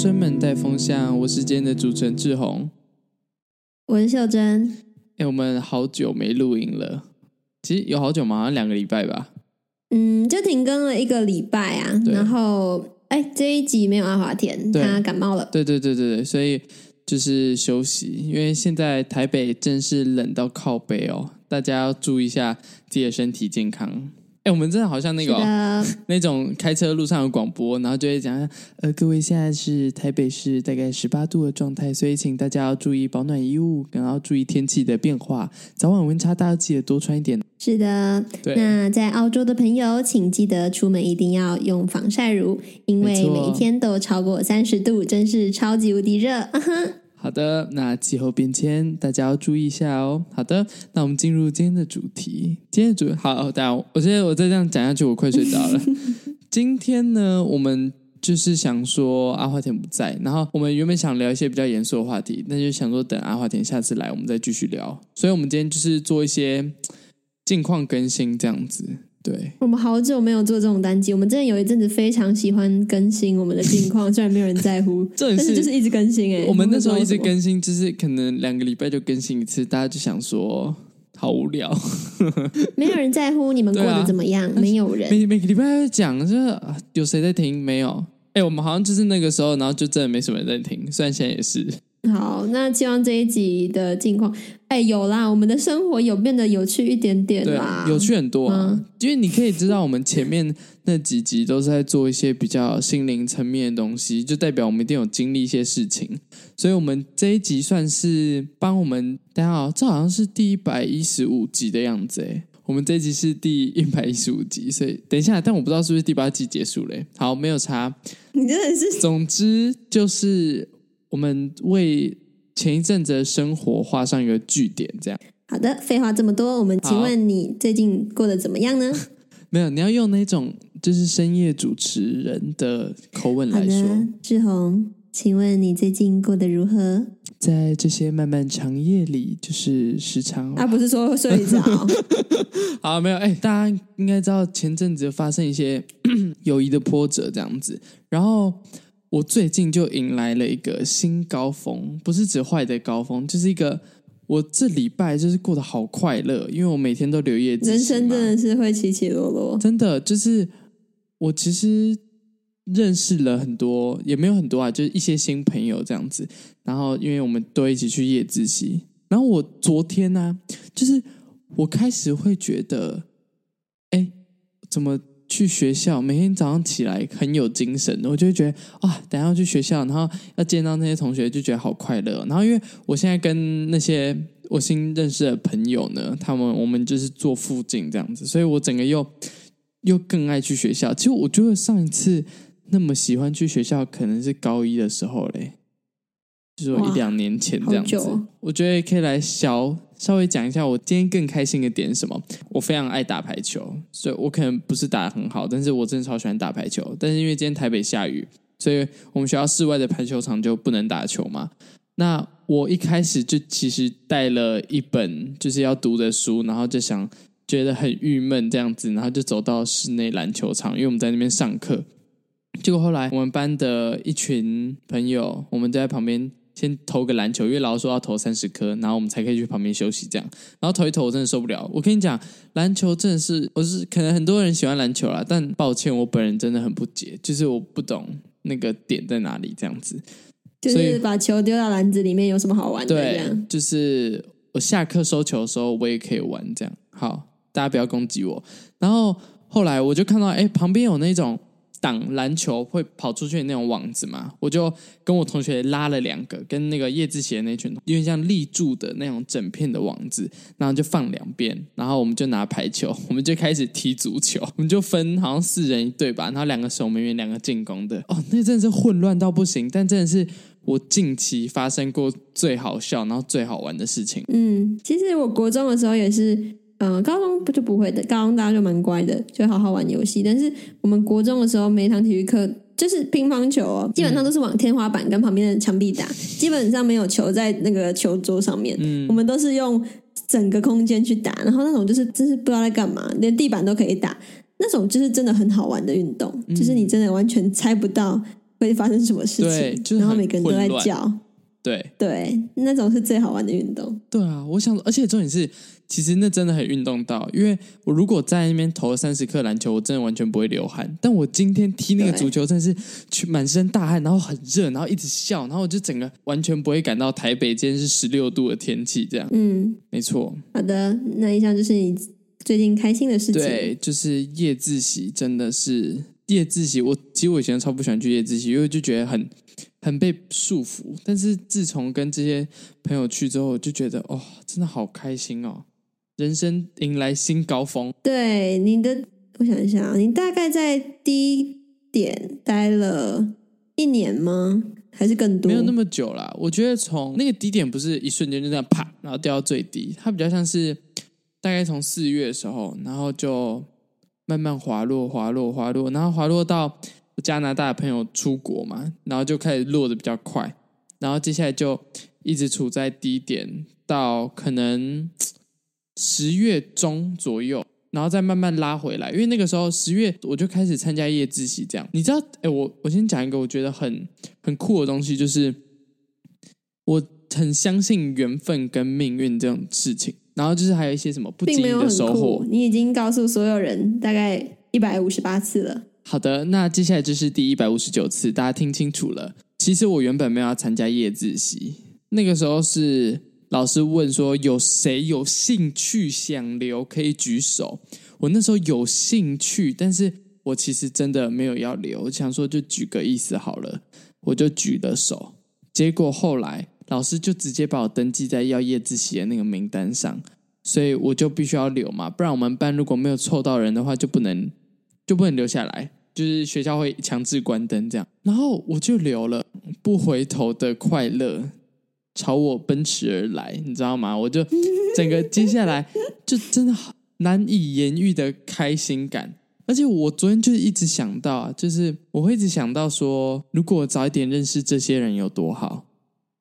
生们带风向，我是今天的主持人志宏，我是秀珍。哎，我们好久没录音了，其实有好久吗？好像两个礼拜吧。嗯，就停更了一个礼拜啊。然后，哎，这一集没有阿华田，他感冒了。对对对对对，所以就是休息，因为现在台北真是冷到靠北哦，大家要注意一下自己的身体健康。哎，我们真的好像那个、哦、那种开车路上有广播，然后就会讲，呃，各位现在是台北市大概十八度的状态，所以请大家要注意保暖衣物，然后注意天气的变化，早晚温差大，要记得多穿一点。是的，对。那在澳洲的朋友，请记得出门一定要用防晒乳，因为每一天都超过三十度，真是超级无敌热。好的，那气候变迁大家要注意一下哦。好的，那我们进入今天的主题。今天的主题好，大家，我觉得我再这样讲下去，我快睡着了。今天呢，我们就是想说阿华田不在，然后我们原本想聊一些比较严肃的话题，那就想说等阿华田下次来，我们再继续聊。所以，我们今天就是做一些近况更新这样子。对，我们好久没有做这种单机，我们真的有一阵子非常喜欢更新我们的近况，虽然没有人在乎，但是就是一直更新哎。我们那时候一直更新，就是可能两个礼拜就更新一次，大家就想说好无聊，没有人在乎你们过得怎么样，啊、没有人。每每个礼拜讲，就是有谁在听？没有。哎，我们好像就是那个时候，然后就真的没什么人在听，虽然现在也是。好，那希望这一集的近况，哎，有啦，我们的生活有变得有趣一点点啦，有趣很多啊。嗯、因为你可以知道，我们前面那几集都是在做一些比较心灵层面的东西，就代表我们一定有经历一些事情。所以，我们这一集算是帮我们，大家好，这好像是第一百一十五集的样子哎。我们这一集是第一百一十五集，所以等一下，但我不知道是不是第八集结束嘞。好，没有差。你真的是，总之就是。我们为前一阵子的生活画上一个句点，这样。好的，废话这么多，我们请问你最近过得怎么样呢？没有，你要用那种就是深夜主持人的口吻来说。志宏，请问你最近过得如何？在这些漫漫长夜里，就是时常……啊，不是说睡着。好，没有。哎，大家应该知道前阵子发生一些 友谊的波折，这样子，然后。我最近就迎来了一个新高峰，不是指坏的高峰，就是一个我这礼拜就是过得好快乐，因为我每天都留夜。人生真的是会起起落落，真的就是我其实认识了很多，也没有很多啊，就是一些新朋友这样子。然后因为我们都一起去夜自习，然后我昨天呢、啊，就是我开始会觉得，哎，怎么？去学校，每天早上起来很有精神，我就会觉得啊，等下要去学校，然后要见到那些同学，就觉得好快乐。然后因为我现在跟那些我新认识的朋友呢，他们我们就是坐附近这样子，所以我整个又又更爱去学校。其实我觉得上一次那么喜欢去学校，可能是高一的时候嘞。就是说一两年前这样子，我觉得可以来小稍微讲一下我今天更开心的点是什么。我非常爱打排球，所以我可能不是打得很好，但是我真的超喜欢打排球。但是因为今天台北下雨，所以我们学校室外的排球场就不能打球嘛。那我一开始就其实带了一本就是要读的书，然后就想觉得很郁闷这样子，然后就走到室内篮球场，因为我们在那边上课。结果后来我们班的一群朋友，我们就在旁边。先投个篮球，因为老师说要投三十颗，然后我们才可以去旁边休息。这样，然后投一投，我真的受不了。我跟你讲，篮球真的是，我是可能很多人喜欢篮球啦，但抱歉，我本人真的很不解，就是我不懂那个点在哪里。这样子，就是把球丢到篮子里面有什么好玩的？对，就是我下课收球的时候，我也可以玩。这样，好，大家不要攻击我。然后后来我就看到，哎，旁边有那种。挡篮球会跑出去的那种网子嘛，我就跟我同学拉了两个，跟那个叶志贤那群，因为像立柱的那种整片的网子，然后就放两边，然后我们就拿排球，我们就开始踢足球，我们就分好像四人一队吧，然后两个守门员，两个进攻的，哦，那真的是混乱到不行，但真的是我近期发生过最好笑，然后最好玩的事情。嗯，其实我国中的时候也是。嗯，高中不就不会的，高中大家就蛮乖的，就好好玩游戏。但是我们国中的时候，每一堂体育课就是乒乓球哦，基本上都是往天花板跟旁边的墙壁打，基本上没有球在那个球桌上面。嗯，我们都是用整个空间去打，然后那种就是真是不知道在干嘛，连地板都可以打，那种就是真的很好玩的运动，就是你真的完全猜不到会发生什么事情，就是、然后每个人都在叫。对对，那种是最好玩的运动。对啊，我想，而且重点是，其实那真的很运动到，因为我如果在那边投了三十颗篮球，我真的完全不会流汗。但我今天踢那个足球，真的是去满身大汗，然后很热，然后一直笑，然后我就整个完全不会感到台北今天是十六度的天气这样。嗯，没错。好的，那以上就是你最近开心的事情。对，就是夜自习，真的是夜自习。我其实我以前超不喜欢去夜自习，因为就觉得很。很被束缚，但是自从跟这些朋友去之后，我就觉得哦，真的好开心哦，人生迎来新高峰。对你的，我想一下，你大概在低点待了一年吗？还是更多？没有那么久啦。我觉得从那个低点不是一瞬间就这样啪，然后掉到最低，它比较像是大概从四月的时候，然后就慢慢滑落、滑落、滑落，然后滑落到。加拿大的朋友出国嘛，然后就开始落的比较快，然后接下来就一直处在低点，到可能十月中左右，然后再慢慢拉回来。因为那个时候十月我就开始参加夜自习，这样你知道？哎，我我先讲一个我觉得很很酷的东西，就是我很相信缘分跟命运这种事情。然后就是还有一些什么不经意的收获，你已经告诉所有人大概一百五十八次了。好的，那接下来就是第一百五十九次，大家听清楚了。其实我原本没有要参加夜自习，那个时候是老师问说有谁有兴趣想留可以举手。我那时候有兴趣，但是我其实真的没有要留，我想说就举个意思好了，我就举了手。结果后来老师就直接把我登记在要夜自习的那个名单上，所以我就必须要留嘛，不然我们班如果没有凑到人的话，就不能就不能留下来。就是学校会强制关灯这样，然后我就留了，不回头的快乐朝我奔驰而来，你知道吗？我就整个接下来 就真的难以言喻的开心感，而且我昨天就是一直想到啊，就是我会一直想到说，如果早一点认识这些人有多好。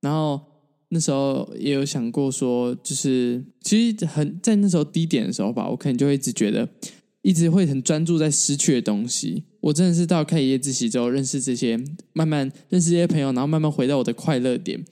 然后那时候也有想过说，就是其实很在那时候低点的时候吧，我可能就会一直觉得。一直会很专注在失去的东西。我真的是到开一夜自习之后，认识这些，慢慢认识这些朋友，然后慢慢回到我的快乐点。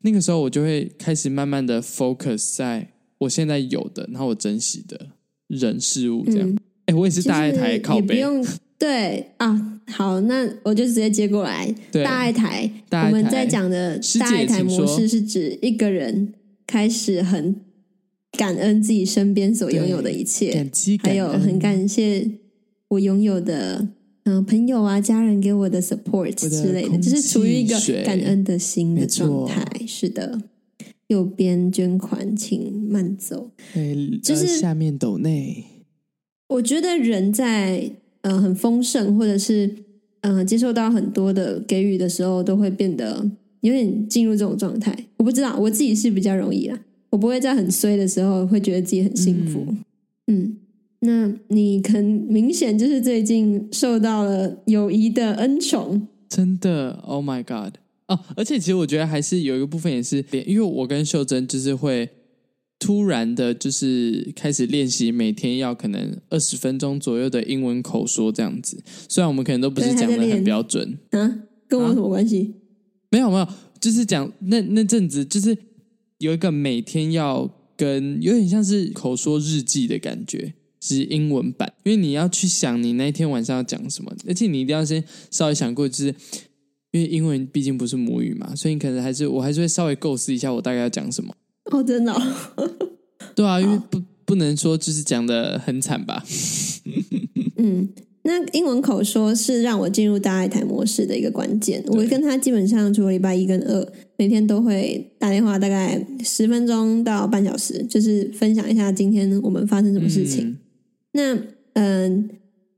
那个时候，我就会开始慢慢的 focus 在我现在有的，然后我珍惜的人事物。这样，哎、嗯，我也是大爱台靠北。不用对啊，好，那我就直接接过来。大爱台，大爱台，我们在讲的大爱台模式是指一个人开始很。感恩自己身边所拥有的一切，感激感，还有很感谢我拥有的嗯、呃、朋友啊、家人给我的 support 之类的，就是处于一个感恩的心的状态。是的，右边捐款请慢走，就是下面斗内。我觉得人在呃很丰盛，或者是嗯、呃、接受到很多的给予的时候，都会变得有点进入这种状态。我不知道我自己是比较容易啦。我不会在很衰的时候会觉得自己很幸福，嗯，嗯，那你很明显就是最近受到了友谊的恩宠，真的，Oh my God！哦，而且其实我觉得还是有一个部分也是，因为我跟秀珍就是会突然的，就是开始练习每天要可能二十分钟左右的英文口说这样子，虽然我们可能都不是讲的很标准啊，跟我有什么关系？啊？没有没有，就是讲那那阵子就是。有一个每天要跟有点像是口说日记的感觉，是英文版，因为你要去想你那天晚上要讲什么，而且你一定要先稍微想过，就是因为英文毕竟不是母语嘛，所以你可能还是我还是会稍微构思一下我大概要讲什么。哦，真的？对啊，因为不不能说就是讲的很惨吧。嗯。那英文口说是让我进入大爱台模式的一个关键。我跟他基本上除了礼拜一跟二，每天都会打电话，大概十分钟到半小时，就是分享一下今天我们发生什么事情。嗯、那嗯，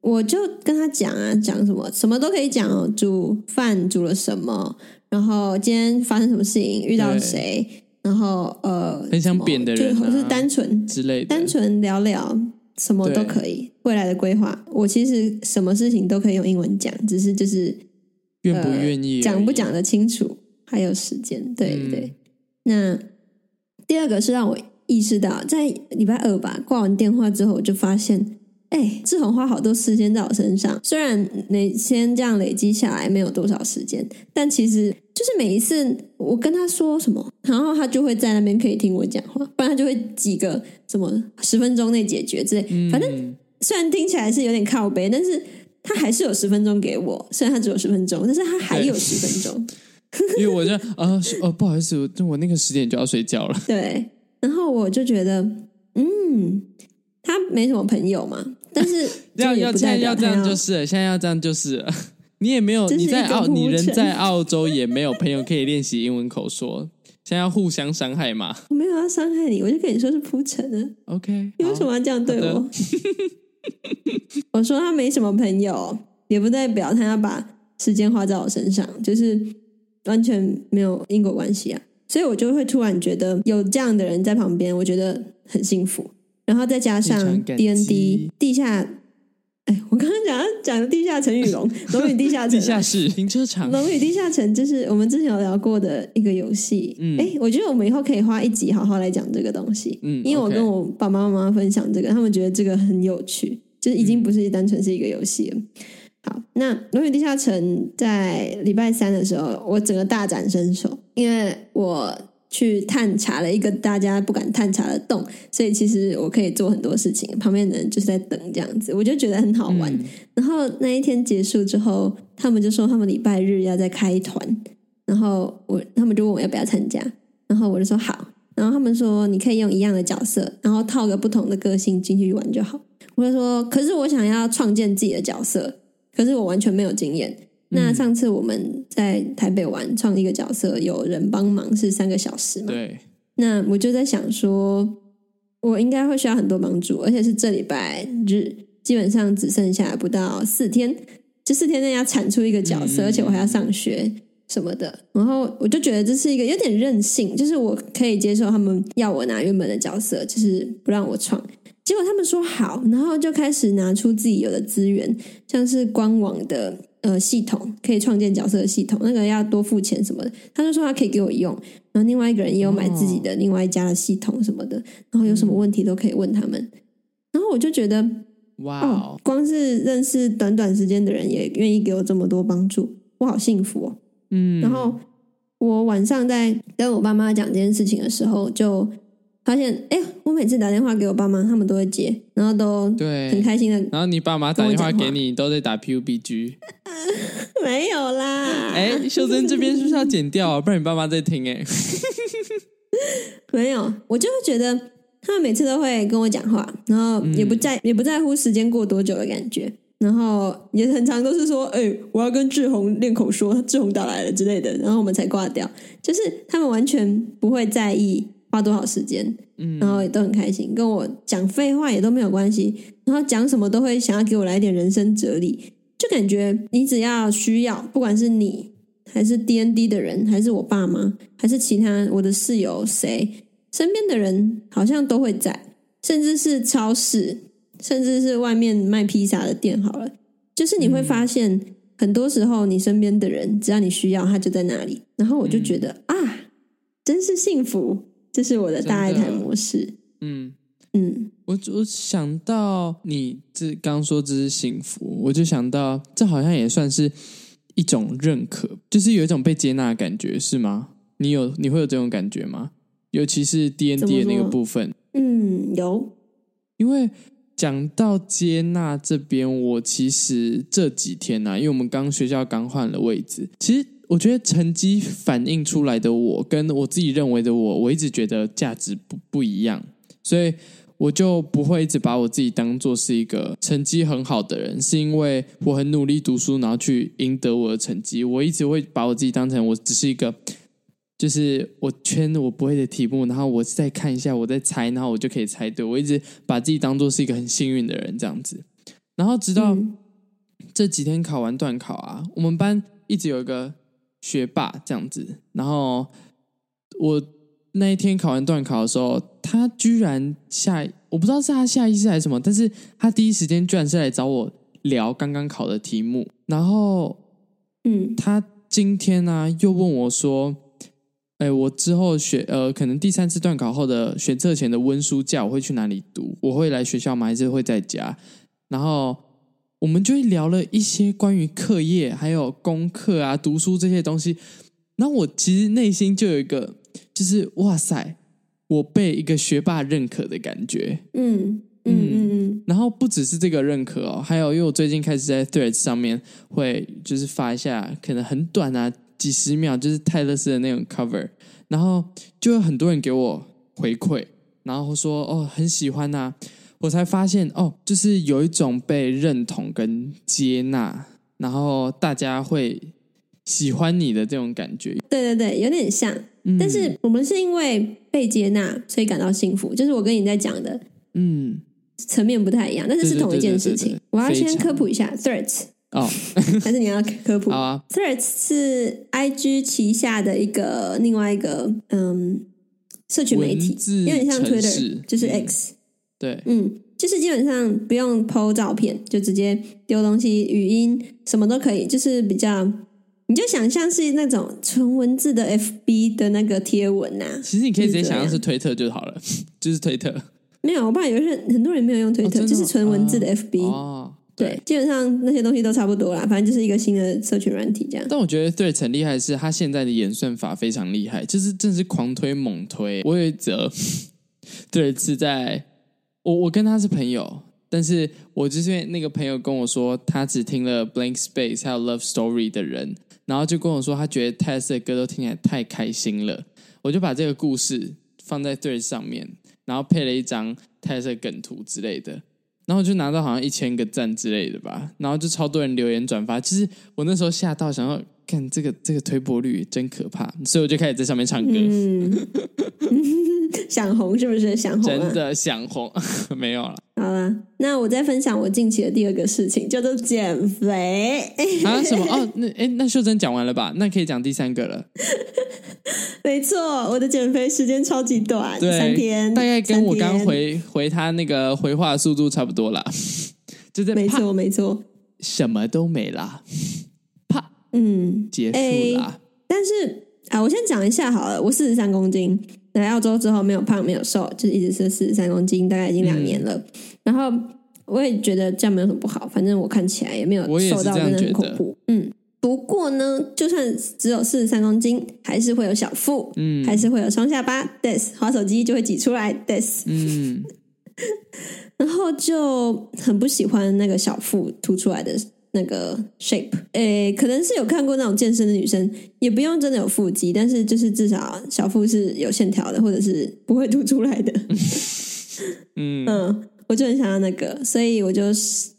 我就跟他讲啊，讲什么，什么都可以讲哦。煮饭煮了什么，然后今天发生什么事情，遇到谁，然后呃，很想扁的人、啊，就是单纯之类的，单纯聊聊。什么都可以，未来的规划，我其实什么事情都可以用英文讲，只是就是愿不愿意，讲不讲得清楚，还有时间，对、嗯、对。那第二个是让我意识到，在礼拜二吧，挂完电话之后，我就发现哎，志宏花好多时间在我身上，虽然每天这样累积下来没有多少时间，但其实就是每一次我跟他说什么，然后他就会在那边可以听我讲话，不然他就会几个什么十分钟内解决之类。反正虽然听起来是有点靠背，但是他还是有十分钟给我，虽然他只有十分钟，但是他还有十分钟。因为我就啊哦不好意思，我我那个十点就要睡觉了。对，然后我就觉得嗯。他没什么朋友嘛，但是 要要现在要这样就是了，现在要这样就是了。你也没有你在澳，你人在澳洲也没有朋友可以练习英文口说，现在要互相伤害嘛？我没有要伤害你，我就跟你说是铺陈呢。OK，你为什么要这样对我？我说他没什么朋友，也不代表他要把时间花在我身上，就是完全没有因果关系啊。所以我就会突然觉得有这样的人在旁边，我觉得很幸福。然后再加上 D N D 地下，哎，我刚刚讲讲的地下城与龙，龙与地下城，地下室停车场，龙与地下城，就是我们之前有聊过的一个游戏。嗯，哎，我觉得我们以后可以花一集好好来讲这个东西。嗯，因为我跟我爸爸妈妈分享这个，他们觉得这个很有趣，就是已经不是单纯是一个游戏了。好，那龙与地下城在礼拜三的时候，我整个大展身手，因为我。去探查了一个大家不敢探查的洞，所以其实我可以做很多事情。旁边的人就是在等这样子，我就觉得很好玩。嗯、然后那一天结束之后，他们就说他们礼拜日要再开团，然后我他们就问我要不要参加，然后我就说好。然后他们说你可以用一样的角色，然后套个不同的个性进去玩就好。我就说可是我想要创建自己的角色，可是我完全没有经验。那上次我们在台北玩创一个角色，有人帮忙是三个小时嘛？对。那我就在想说，我应该会需要很多帮助，而且是这礼拜日，基本上只剩下不到四天，这四天内要产出一个角色，嗯、而且我还要上学什么的。然后我就觉得这是一个有点任性，就是我可以接受他们要我拿原本的角色，就是不让我创。结果他们说好，然后就开始拿出自己有的资源，像是官网的。呃，系统可以创建角色的系统，那个要多付钱什么的。他就说他可以给我用，然后另外一个人也有买自己的另外一家的系统什么的，然后有什么问题都可以问他们。然后我就觉得，哇、哦，光是认识短短时间的人也愿意给我这么多帮助，我好幸福哦。嗯，然后我晚上在跟我爸妈讲这件事情的时候，就。发现，哎，我每次打电话给我爸妈，他们都会接，然后都对很开心的。然后你爸妈打电话给你，都在打 PUBG？没有啦。哎，秀珍这边是不是要剪掉啊？不然你爸妈在听哎。没有，我就会觉得他们每次都会跟我讲话，然后也不在、嗯、也不在乎时间过多久的感觉，然后也很常都是说，哎，我要跟志宏练口说，志宏打来了之类的，然后我们才挂掉。就是他们完全不会在意。花多少时间，嗯。然后也都很开心，跟我讲废话也都没有关系，然后讲什么都会想要给我来点人生哲理，就感觉你只要需要，不管是你还是 DND 的人，还是我爸妈，还是其他我的室友谁，身边的人好像都会在，甚至是超市，甚至是外面卖披萨的店，好了，就是你会发现，很多时候你身边的人，只要你需要，他就在那里，然后我就觉得啊，真是幸福。这是我的大爱台模式。嗯嗯，嗯我我想到你这刚说这是幸福，我就想到这好像也算是一种认可，就是有一种被接纳的感觉，是吗？你有你会有这种感觉吗？尤其是 DND 的那个部分。嗯，有。因为讲到接纳这边，我其实这几天呢、啊，因为我们刚学校刚换了位置，其实。我觉得成绩反映出来的我，跟我自己认为的我，我一直觉得价值不不一样，所以我就不会一直把我自己当做是一个成绩很好的人，是因为我很努力读书，然后去赢得我的成绩。我一直会把我自己当成我只是一个，就是我圈我不会的题目，然后我再看一下，我再猜，然后我就可以猜对。我一直把自己当做是一个很幸运的人这样子，然后直到这几天考完段考啊，我们班一直有一个。学霸这样子，然后我那一天考完段考的时候，他居然下，我不知道是他下意识还是什么，但是他第一时间居然是来找我聊刚刚考的题目，然后，嗯，他今天呢、啊、又问我说，哎，我之后学呃，可能第三次段考后的选测前的温书假，我会去哪里读？我会来学校吗？还是会在家？然后我们就会聊了一些关于课业、还有功课啊、读书这些东西。然后我其实内心就有一个，就是哇塞，我被一个学霸认可的感觉。嗯嗯嗯嗯。然后不只是这个认可哦，还有因为我最近开始在 Threads 上面会就是发一下，可能很短啊，几十秒，就是泰勒斯的那种 cover，然后就有很多人给我回馈。然后说哦，很喜欢呐、啊，我才发现哦，就是有一种被认同跟接纳，然后大家会喜欢你的这种感觉。对对对，有点像，嗯、但是我们是因为被接纳，所以感到幸福。就是我跟你在讲的，嗯，层面不太一样，但是是同一件事情。我要先科普一下 threats 哦，还是你要科普？好啊，Threads 是 IG 旗下的一个另外一个嗯。社群媒体有点像 Twitter，就是 X，、嗯、对，嗯，就是基本上不用 PO 照片，就直接丢东西、语音什么都可以，就是比较，你就想象是那种纯文字的 FB 的那个贴文呐、啊。其实你可以直接想象是推特就好了，就是推特。没有，我怕有些很多人没有用推特，哦、就是纯文字的 FB。哦对，对，基本上那些东西都差不多啦，反正就是一个新的社群软体这样。但我觉得对很厉害的是，他现在的演算法非常厉害，就是真是狂推猛推。我有一则，对，是在我我跟他是朋友，但是我就是那个朋友跟我说，他只听了 Blank Space 还有 Love Story 的人，然后就跟我说，他觉得泰勒的歌都听起来太开心了。我就把这个故事放在对上面，然后配了一张泰勒梗图之类的。然后就拿到好像一千个赞之类的吧，然后就超多人留言转发。其实我那时候吓到，想要看这个这个推播率真可怕，所以我就开始在上面唱歌。嗯，想红是不是？想红、啊？真的想红？没有了。好了，那我再分享我近期的第二个事情，叫做减肥。啊？什么？哦，那哎，那秀珍讲完了吧？那可以讲第三个了。没错，我的减肥时间超级短，三天，大概跟我刚回回他那个回话的速度差不多啦。就在没错没错，什么都没啦，啪，嗯，结束啦。但是啊，我先讲一下好了，我四十三公斤，来澳洲之后没有胖没有瘦，就是一直是四十三公斤，大概已经两年了。嗯、然后我也觉得这样没有什么不好，反正我看起来也没有瘦到真的很恐怖，嗯。不过呢，就算只有四十三公斤，还是会有小腹，嗯，还是会有双下巴，this 滑手机就会挤出来，this 嗯，然后就很不喜欢那个小腹凸出来的那个 shape，诶，可能是有看过那种健身的女生，也不用真的有腹肌，但是就是至少小腹是有线条的，或者是不会凸出来的，嗯 嗯，我就很想要那个，所以我就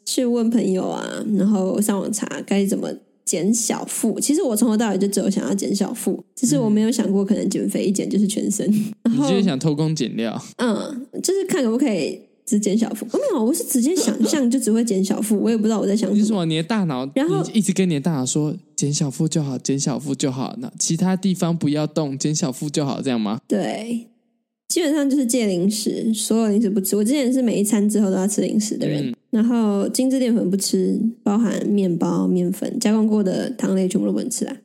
去问朋友啊，然后上网查该怎么。减小腹，其实我从头到尾就只有想要减小腹，只是我没有想过可能减肥一减就是全身。然后你就是想偷工减料？嗯，就是看可不可以只减小腹。没有，我是直接想 象就只会减小腹，我也不知道我在想什么。你的大脑，然后一直跟你的大脑说减小腹就好，减小腹就好，那其他地方不要动，减小腹就好，这样吗？对。基本上就是戒零食，所有零食不吃。我之前是每一餐之后都要吃零食的人，嗯、然后精致淀粉不吃，包含面包、面粉、加工过的糖类全部都不能吃啊。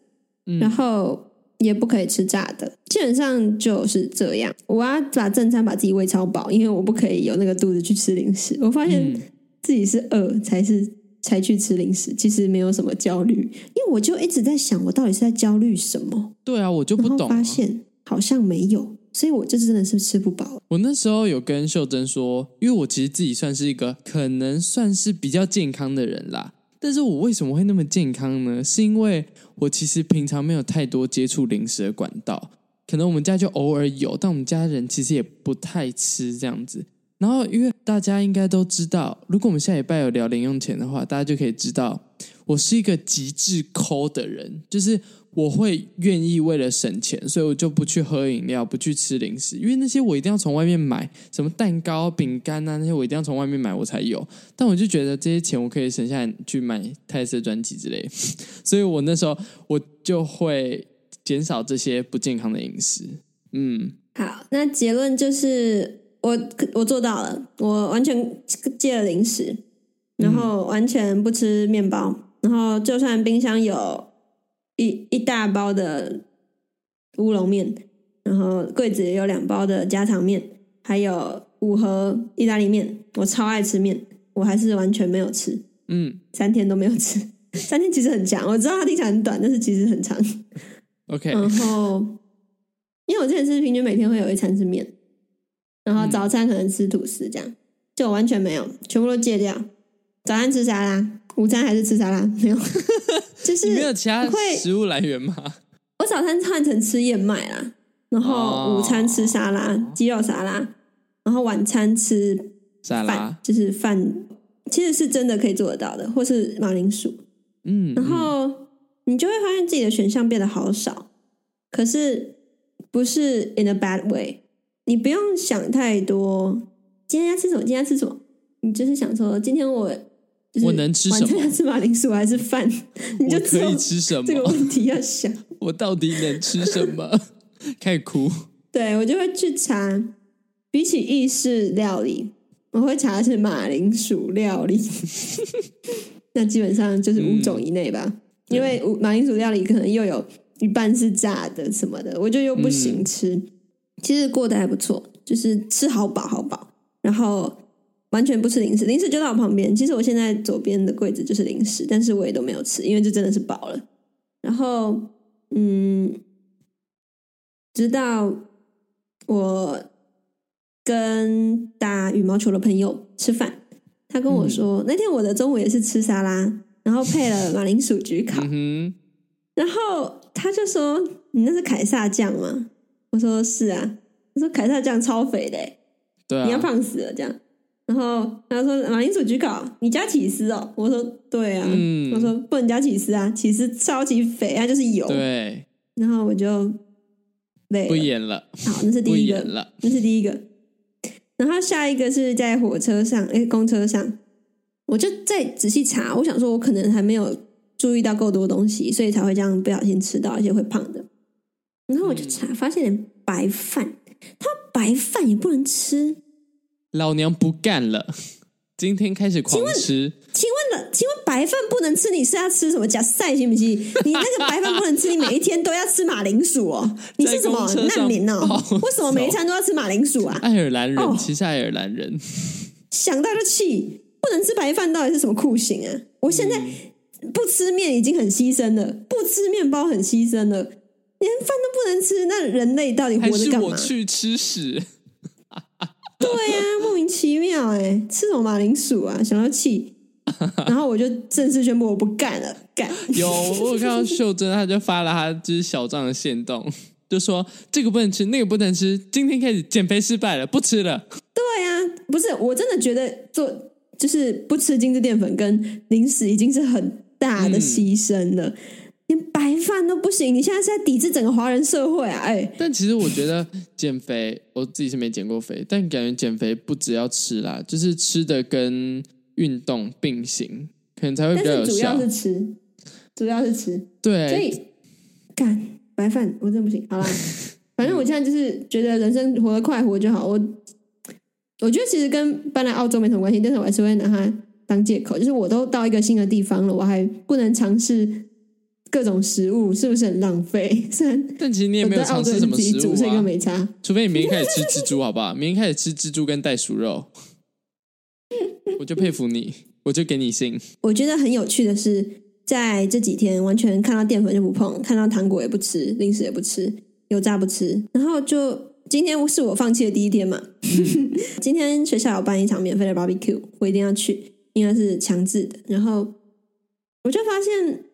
嗯、然后也不可以吃炸的，基本上就是这样。我要把正餐把自己喂超饱，因为我不可以有那个肚子去吃零食。我发现自己是饿才是才去吃零食，其实没有什么焦虑，因为我就一直在想，我到底是在焦虑什么？对啊，我就不懂、啊，发现好像没有。所以我这次真的是吃不饱。我那时候有跟秀珍说，因为我其实自己算是一个可能算是比较健康的人啦。但是我为什么会那么健康呢？是因为我其实平常没有太多接触零食的管道，可能我们家就偶尔有，但我们家人其实也不太吃这样子。然后因为大家应该都知道，如果我们下礼拜有聊零用钱的话，大家就可以知道我是一个极致抠的人，就是。我会愿意为了省钱，所以我就不去喝饮料，不去吃零食，因为那些我一定要从外面买，什么蛋糕、饼干啊，那些我一定要从外面买我才有。但我就觉得这些钱我可以省下来去买泰式专辑之类，所以我那时候我就会减少这些不健康的饮食。嗯，好，那结论就是我我做到了，我完全戒了零食，然后完全不吃面包，然后就算冰箱有。一一大包的乌龙面，然后柜子也有两包的家常面，还有五盒意大利面。我超爱吃面，我还是完全没有吃，嗯三天都没有吃。三天其实很长，我知道它听起来很短，但是其实很长。，OK，然后，因为我之前是平均每天会有一餐是面，然后早餐可能吃吐司，这样就完全没有，全部都戒掉。早餐吃沙拉，午餐还是吃沙拉，没有，就是你没有其他食物来源吗？我早餐换成吃燕麦啦，然后午餐吃沙拉，鸡肉沙拉，然后晚餐吃沙拉，，就是饭，其实是真的可以做得到的，或是马铃薯。嗯，然后你就会发现自己的选项变得好少，可是不是 in a bad way，你不用想太多。今天要吃什么？今天要吃什么？你就是想说，今天我就是我能吃什么晚餐要吃马铃薯还是饭？你就我可以吃什么？这个问题要想。我到底能吃什么？开始哭。对，我就会去查，比起意式料理，我会查的是马铃薯料理。那基本上就是五种以内吧，嗯因为马铃薯料理可能又有一半是炸的什么的，我就又不行嗯吃。其实过得还不错，就是吃好饱好饱，然后完全不吃零食，零食就在我旁边。其实我现在左边的柜子就是零食，但是我也都没有吃，因为这真的是饱了。然后，嗯，直到我跟打羽毛球的朋友吃饭，他跟我说，嗯那天我的中午也是吃沙拉，然后配了马铃薯焗烤，嗯然后他就说：“你那是凯撒酱吗？”我说：“是啊。”他说：“凯撒酱超肥的，哼，对啊，你要胖死了。”这样，然后他说：“马铃薯焗烤，你加起司哦？”我说：“对啊。嗯我说：“不能加起司啊，起司超级肥，它就是油。”对，然后我就累不演了，好，那是第一个演，了。那是第一个。然后下一个是在火车上，哎，公车上，我就再仔细查，我想说，我可能还没有注意到够多东西，所以才会这样不小心吃到，而且会胖的。然后我就查，发现连白饭，他白饭也不能吃。老娘不干了，今天开始狂吃。请问了，请问白饭不能吃，你是要吃什么？假赛行不行？你那个白饭不能吃，你每一天都要吃马铃薯哦？你是什么难民哦暴？为什么每一餐都要吃马铃薯啊？爱尔兰人，哦其实爱尔兰人，想到就气，不能吃白饭到底是什么酷刑啊？我现在不吃面已经很牺牲了，不吃面包很牺牲了，连饭都不能吃，那人类到底活着干嘛？我去吃屎？对呀、莫名其妙哎、吃什么马铃薯啊？想要气，然后我就正式宣布我不干了，干。有，我有看到秀珍，她就发了她就是小账的线动，就说这个不能吃，那个不能吃，今天开始减肥失败了，不吃了。对啊，不是，我真的觉得做就是不吃精致淀粉跟零食已经是很大的牺牲了，连白饭都不行。你现在是在抵制整个华人社会啊？哎，但其实我觉得减肥，我自己是没减过肥，但感觉减肥不只要吃啦，就是吃的跟运动并行，可能才会比较有效主要。是吃，主要是吃，对所，以干白饭我真的不行。好啦，反正我现在就是觉得人生活得快活就好。我我觉得其实跟搬来澳洲没什么关系，但是我还是会拿它当借口，就是我都到一个新的地方了，我还不能尝试各种食物，是不是很浪费？虽然但其实你也没有尝试什么自己煮，所以根本食物啊，没差。除非你明天开始吃蜘蛛，好不好？明天开始吃蜘蛛跟袋鼠肉，我就佩服你，我就给你信。我觉得很有趣的是，在这几天完全看到淀粉就不碰，看到糖果也不吃，零食也不吃，油炸不吃，然后就今天是我放弃的第一天嘛。今天学校有办一场免费的 barbecue，我一定要去，应该是强制的。然后我就发现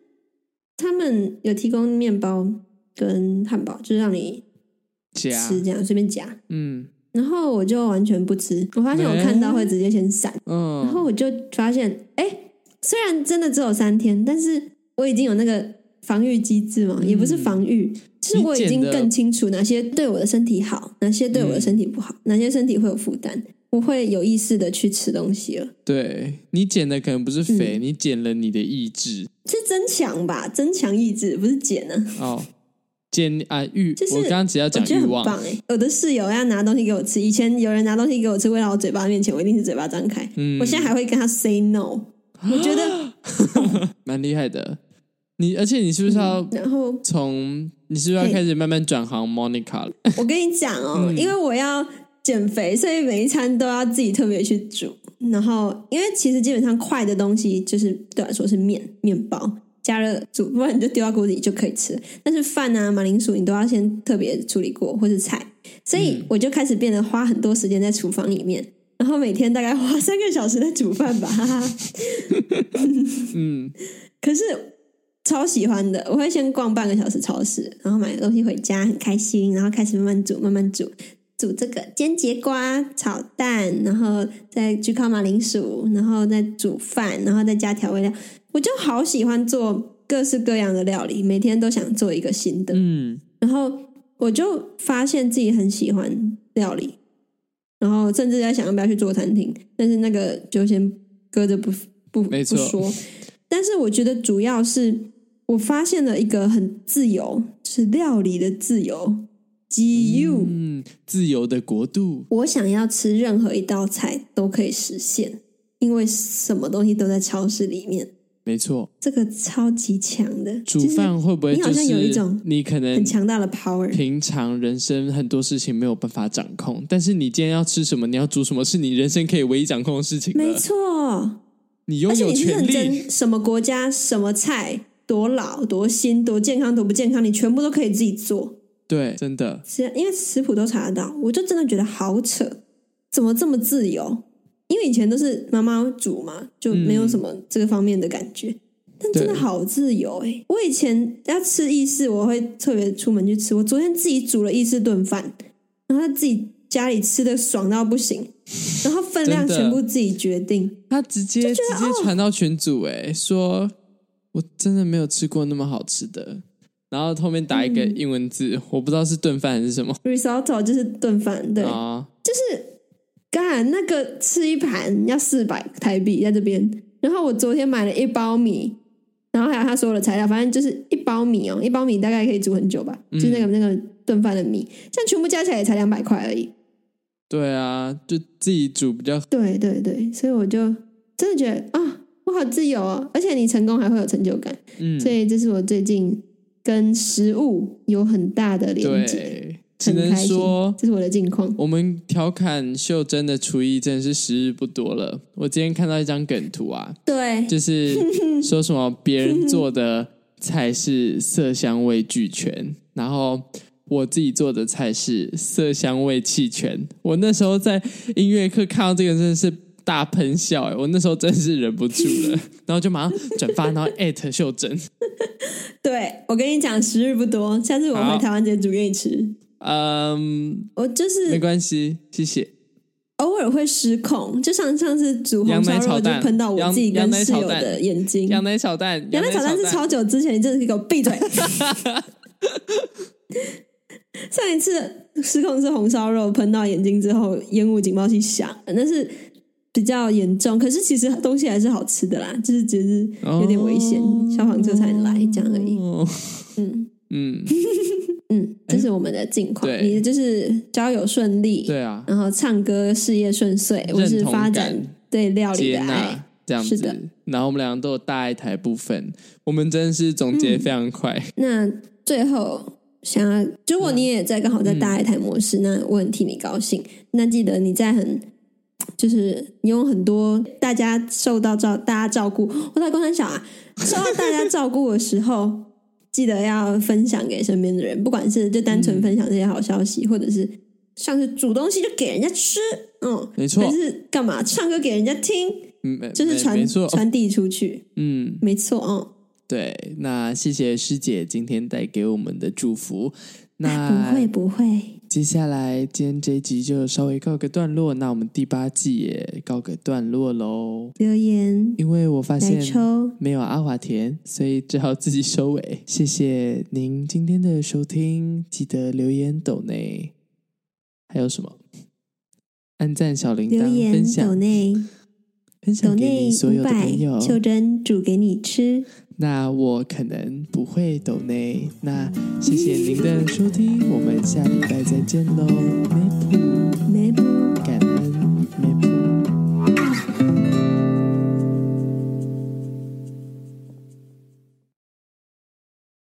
他们有提供面包跟汉堡，就是让你加，吃这样随便夹。嗯。然后我就完全不吃，我发现我看到会直接先闪。然后嗯，我就发现，哎，虽然真的只有三天，但是我已经有那个防御机制嘛，也不是防御，就是我已经更清楚哪些对我的身体好，哪些对我的身体不好，哪些身体会有负担，我会有意识的去吃东西了，对你减的可能不是肥，嗯你减了你的意志是增强吧，增强意志，不是减呢、哦。减啊欲，就是我刚刚只要讲欲望，很棒哎！我的室友要拿东西给我吃，以前有人拿东西给我吃，喂到我嘴巴面前，我一定是嘴巴张开。嗯我现在还会跟他 say no，我觉得，蛮厉害的。你而且你是不是要然后从你是不是要开始慢慢转行 Monica 了？我跟你讲哦，嗯因为我要减肥，所以每一餐都要自己特别去煮。然后因为其实基本上快的东西就是对我来说是面面包，加热煮，不然你就丢到锅里就可以吃。但是饭啊、马铃薯你都要先特别处理过，或是菜，所以我就开始变得花很多时间在厨房里面，然后每天大概花三个小时在煮饭吧。哈哈。嗯，可是超喜欢的，我会先逛半个小时超市，然后买个东西回家，很开心，然后开始慢慢煮，慢慢煮。煮这个煎节瓜炒蛋，然后再去烤马铃薯，然后再煮饭，然后再加调味料。我就好喜欢做各式各样的料理，每天都想做一个新的。嗯，然后我就发现自己很喜欢料理，然后甚至在想要不要去做餐厅，但是那个就先搁着不不不说。但是我觉得主要是我发现了一个很自由，就是料理的自由。自由，嗯，自由的国度。我想要吃任何一道菜都可以实现，因为什么东西都在超市里面。没错，这个超级强的。煮饭会不会？你好像有一种你可能很强大的 power。平常人生很多事情没有办法掌控，但是你今天要吃什么，你要煮什么，是你人生可以唯一掌控的事情。没错，你拥有权利。什么国家、什么菜，多老、多新、多健康、多不健康，你全部都可以自己做。对，真的，是因为食谱都查得到，我就真的觉得好扯，怎么这么自由？因为以前都是妈妈煮嘛，就没有什么这个方面的感觉，嗯、但真的好自由哎、欸！我以前要吃意式，我会特别出门去吃。我昨天自己煮了意式炖饭，然后他自己家里吃的爽到不行，然后分量全部自己决定，他直接直接传到群组哎、欸，说我真的没有吃过那么好吃的。然后后面打一个英文字，嗯、我不知道是炖饭还是什么。Risotto 就是炖饭，对，啊、就是干那个吃一盘要四百台币在这边。然后我昨天买了一包米，然后还有他所有的材料，反正就是一包米哦，一包米大概可以煮很久吧，嗯、就是那个那个炖饭的米，这样全部加起来也才两百块而已。对啊，就自己煮比较。对对对，所以我就真的觉得啊，我好自由哦，而且你成功还会有成就感。嗯，所以这是我最近。跟食物有很大的连接，只能说这是我的近况。我们调侃秀珍的厨艺真的是时日不多了。我今天看到一张梗图啊，对，就是 说什么别人做的菜是色香味俱全，然后我自己做的菜是色香味齐全。我那时候在音乐课看到这个，真的是。大喷笑哎！我那时候真是忍不住了，然后就马上转发，然后艾特秀珍。对，我跟你讲，时日不多，下次我回台湾直接煮给你吃。嗯，我就是没关系，谢谢。偶尔会失控，就像上次煮红烧肉就喷到我自己跟室友的眼睛。羊奶炒蛋，羊奶炒蛋是超久之前，你真的可以给我闭嘴。上一次失控是红烧肉喷到眼睛之后，烟雾警报器响，那是。比较严重，可是其实东西还是好吃的啦，就是只是有点危险，哦、消防车才能来这样而已。嗯嗯嗯 嗯，这是我们的近况。欸、你就是交友顺利，对啊，然后唱歌事业顺遂，我是发展对料理的爱，这样子。是的，然后我们两个都有大爱台部分，我们真的是总结非常快。嗯、那最后想要，如果你也在刚好在大爱台模式，嗯、那我很替你高兴。那记得你在很。就是你有很多大家受到照大家照顾，我在工山小啊，受到大家照顾的时候，记得要分享给身边的人，不管是就单纯分享这些好消息，嗯、或者是像是煮东西就给人家吃，嗯，没错，还是干嘛唱歌给人家听，嗯，就是传传递出去，嗯，没错，嗯，对，那谢谢师姐今天带给我们的祝福。那不会不会，接下来今天这一集就稍微告个段落，那我们第八季也告个段落喽。留言，因为我发现没有阿华田，所以只好自己收尾。谢谢您今天的收听，记得留言抖内，还有什么？按赞小铃铛，留言分享抖内，分享给你所有的朋友，秀珍煮给你吃。那我可能不会懂呢，那谢谢您的收听，我们下礼拜再见喽。